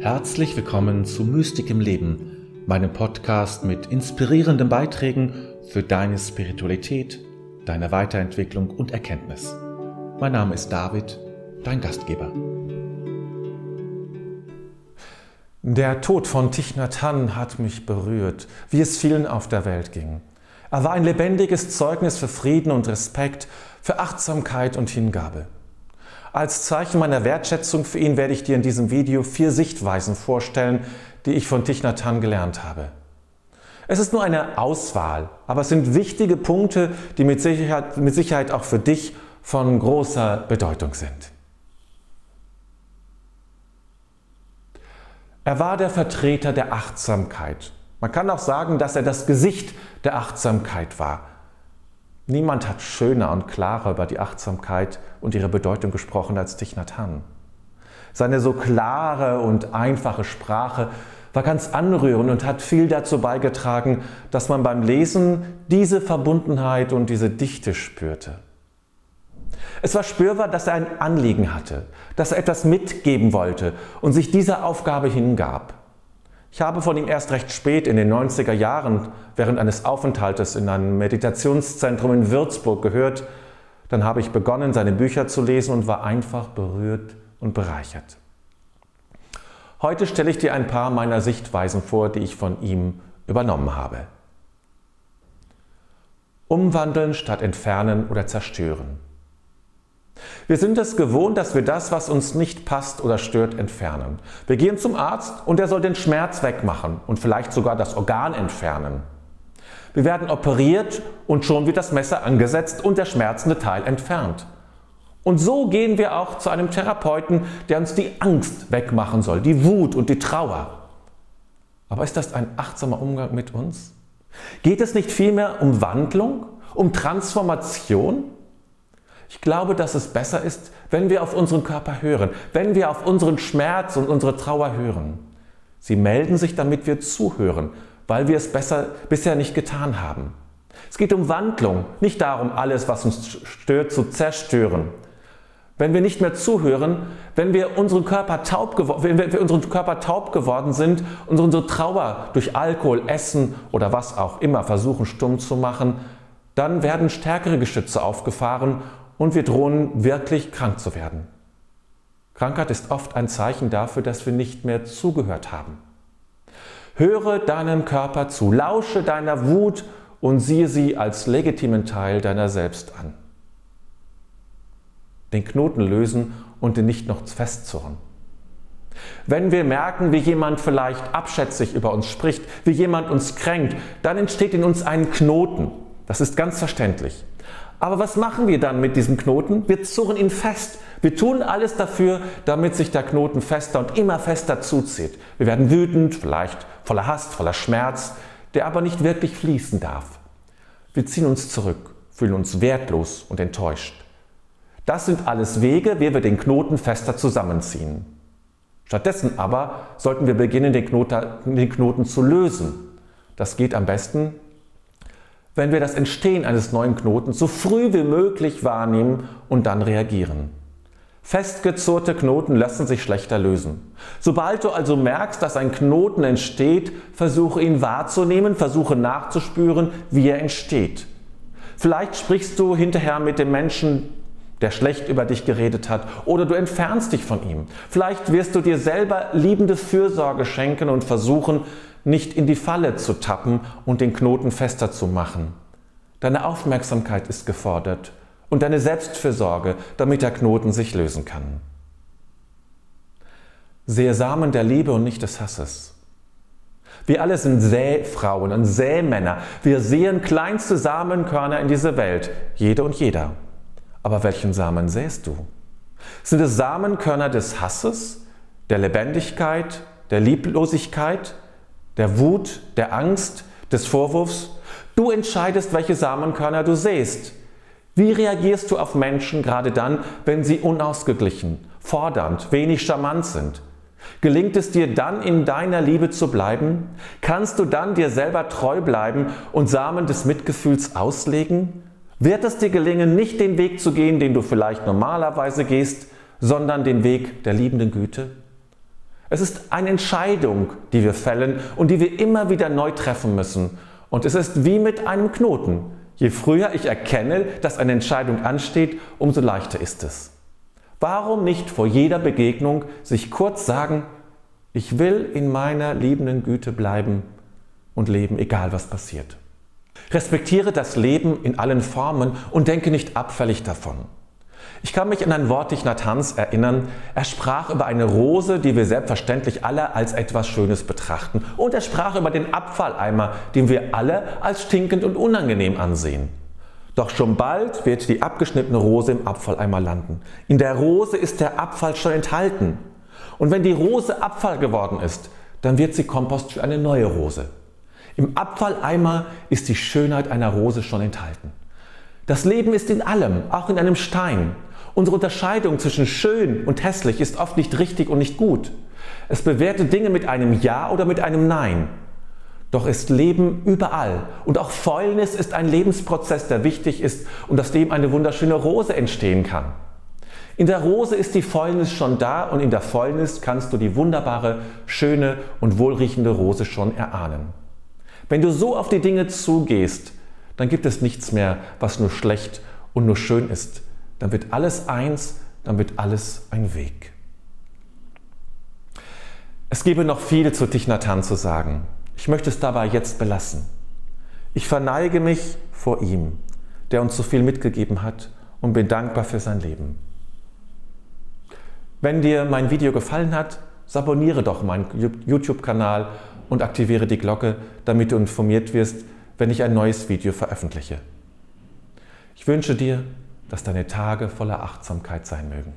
Herzlich willkommen zu Mystik im Leben, meinem Podcast mit inspirierenden Beiträgen für deine Spiritualität, deine Weiterentwicklung und Erkenntnis. Mein Name ist David, dein Gastgeber. Der Tod von Thich Nhat Hanh hat mich berührt, wie es vielen auf der Welt ging. Er war ein lebendiges Zeugnis für Frieden und Respekt, für Achtsamkeit und Hingabe. Als Zeichen meiner Wertschätzung für ihn werde ich dir in diesem Video vier Sichtweisen vorstellen, die ich von Thich Nhat Hanh gelernt habe. Es ist nur eine Auswahl, aber es sind wichtige Punkte, die mit Sicherheit, mit Sicherheit auch für dich von großer Bedeutung sind. Er war der Vertreter der Achtsamkeit. Man kann auch sagen, dass er das Gesicht der Achtsamkeit war. Niemand hat schöner und klarer über die Achtsamkeit und ihre Bedeutung gesprochen als Thich Nhat Hanh. Seine so klare und einfache Sprache war ganz anrührend und hat viel dazu beigetragen, dass man beim Lesen diese Verbundenheit und diese Dichte spürte. Es war spürbar, dass er ein Anliegen hatte, dass er etwas mitgeben wollte und sich dieser Aufgabe hingab. Ich habe von ihm erst recht spät in den 90er Jahren während eines Aufenthaltes in einem Meditationszentrum in Würzburg gehört. Dann habe ich begonnen, seine Bücher zu lesen und war einfach berührt und bereichert. Heute stelle ich dir ein paar meiner Sichtweisen vor, die ich von ihm übernommen habe. Umwandeln statt entfernen oder zerstören. Wir sind es gewohnt, dass wir das, was uns nicht passt oder stört, entfernen. Wir gehen zum Arzt und er soll den Schmerz wegmachen und vielleicht sogar das Organ entfernen. Wir werden operiert und schon wird das Messer angesetzt und der schmerzende Teil entfernt. Und so gehen wir auch zu einem Therapeuten, der uns die Angst wegmachen soll, die Wut und die Trauer. Aber ist das ein achtsamer Umgang mit uns? Geht es nicht vielmehr um Wandlung, um Transformation? Ich glaube, dass es besser ist, wenn wir auf unseren Körper hören, wenn wir auf unseren Schmerz und unsere Trauer hören. Sie melden sich, damit wir zuhören, weil wir es besser, bisher nicht getan haben. Es geht um Wandlung, nicht darum, alles, was uns stört, zu zerstören. Wenn wir nicht mehr zuhören, wenn wir, unseren Körper taub wenn wir unseren Körper taub geworden sind und unsere Trauer durch Alkohol, Essen oder was auch immer versuchen stumm zu machen, dann werden stärkere Geschütze aufgefahren und wir drohen wirklich krank zu werden. Krankheit ist oft ein Zeichen dafür, dass wir nicht mehr zugehört haben. Höre deinem Körper zu, lausche deiner Wut und siehe sie als legitimen Teil deiner selbst an. Den Knoten lösen und ihn nicht noch festzurren. Wenn wir merken, wie jemand vielleicht abschätzig über uns spricht, wie jemand uns kränkt, dann entsteht in uns ein Knoten. Das ist ganz verständlich. Aber was machen wir dann mit diesem Knoten? Wir zurren ihn fest. Wir tun alles dafür, damit sich der Knoten fester und immer fester zuzieht. Wir werden wütend, vielleicht voller Hass, voller Schmerz, der aber nicht wirklich fließen darf. Wir ziehen uns zurück, fühlen uns wertlos und enttäuscht. Das sind alles Wege, wie wir den Knoten fester zusammenziehen. Stattdessen aber sollten wir beginnen, den Knoten, zu lösen. Das geht am besten, wenn wir das Entstehen eines neuen Knotens so früh wie möglich wahrnehmen und dann reagieren. Festgezurrte Knoten lassen sich schlechter lösen. Sobald du also merkst, dass ein Knoten entsteht, versuche ihn wahrzunehmen, versuche nachzuspüren, wie er entsteht. Vielleicht sprichst du hinterher mit dem Menschen, der schlecht über dich geredet hat, oder du entfernst dich von ihm. Vielleicht wirst du dir selber liebende Fürsorge schenken und versuchen, nicht in die Falle zu tappen und den Knoten fester zu machen. Deine Aufmerksamkeit ist gefordert und deine Selbstfürsorge, damit der Knoten sich lösen kann. Sehe Samen der Liebe und nicht des Hasses. Wir alle sind Säfrauen und Sämänner. Wir sehen kleinste Samenkörner in diese Welt, jede und jeder. Aber welchen Samen säst du? Sind es Samenkörner des Hasses, der Lebendigkeit, der Lieblosigkeit, der Wut, der Angst, des Vorwurfs. Du entscheidest, welche Samenkörner du säst. Wie reagierst du auf Menschen gerade dann, wenn sie unausgeglichen, fordernd, wenig charmant sind? Gelingt es dir dann in deiner Liebe zu bleiben? Kannst du dann dir selber treu bleiben und Samen des Mitgefühls auslegen? Wird es dir gelingen, nicht den Weg zu gehen, den du vielleicht normalerweise gehst, sondern den Weg der liebenden Güte? Es ist eine Entscheidung, die wir fällen und die wir immer wieder neu treffen müssen. Und es ist wie mit einem Knoten. Je früher ich erkenne, dass eine Entscheidung ansteht, umso leichter ist es. Warum nicht vor jeder Begegnung sich kurz sagen, ich will in meiner liebenden Güte bleiben und leben, egal was passiert. Respektiere das Leben in allen Formen und denke nicht abfällig davon. Ich kann mich an ein Wort Nathans erinnern. Er sprach über eine Rose, die wir selbstverständlich alle als etwas Schönes betrachten. Und er sprach über den Abfalleimer, den wir alle als stinkend und unangenehm ansehen. Doch schon bald wird die abgeschnittene Rose im Abfalleimer landen. In der Rose ist der Abfall schon enthalten. Und wenn die Rose Abfall geworden ist, dann wird sie Kompost für eine neue Rose. Im Abfalleimer ist die Schönheit einer Rose schon enthalten. Das Leben ist in allem, auch in einem Stein. Unsere Unterscheidung zwischen schön und hässlich ist oft nicht richtig und nicht gut. Es bewertet Dinge mit einem Ja oder mit einem Nein. Doch ist Leben überall. Und auch Fäulnis ist ein Lebensprozess, der wichtig ist und aus dem eine wunderschöne Rose entstehen kann. In der Rose ist die Fäulnis schon da und in der Fäulnis kannst du die wunderbare, schöne und wohlriechende Rose schon erahnen. Wenn du so auf die Dinge zugehst, dann gibt es nichts mehr, was nur schlecht und nur schön ist, dann wird alles eins, dann wird alles ein Weg. Es gäbe noch viel zu Tichnatan zu sagen. Ich möchte es dabei jetzt belassen. Ich verneige mich vor ihm, der uns so viel mitgegeben hat und bin dankbar für sein Leben. Wenn dir mein Video gefallen hat, abonniere doch meinen YouTube-Kanal und aktiviere die Glocke, damit du informiert wirst, wenn ich ein neues Video veröffentliche. Ich wünsche dir dass deine Tage voller Achtsamkeit sein mögen.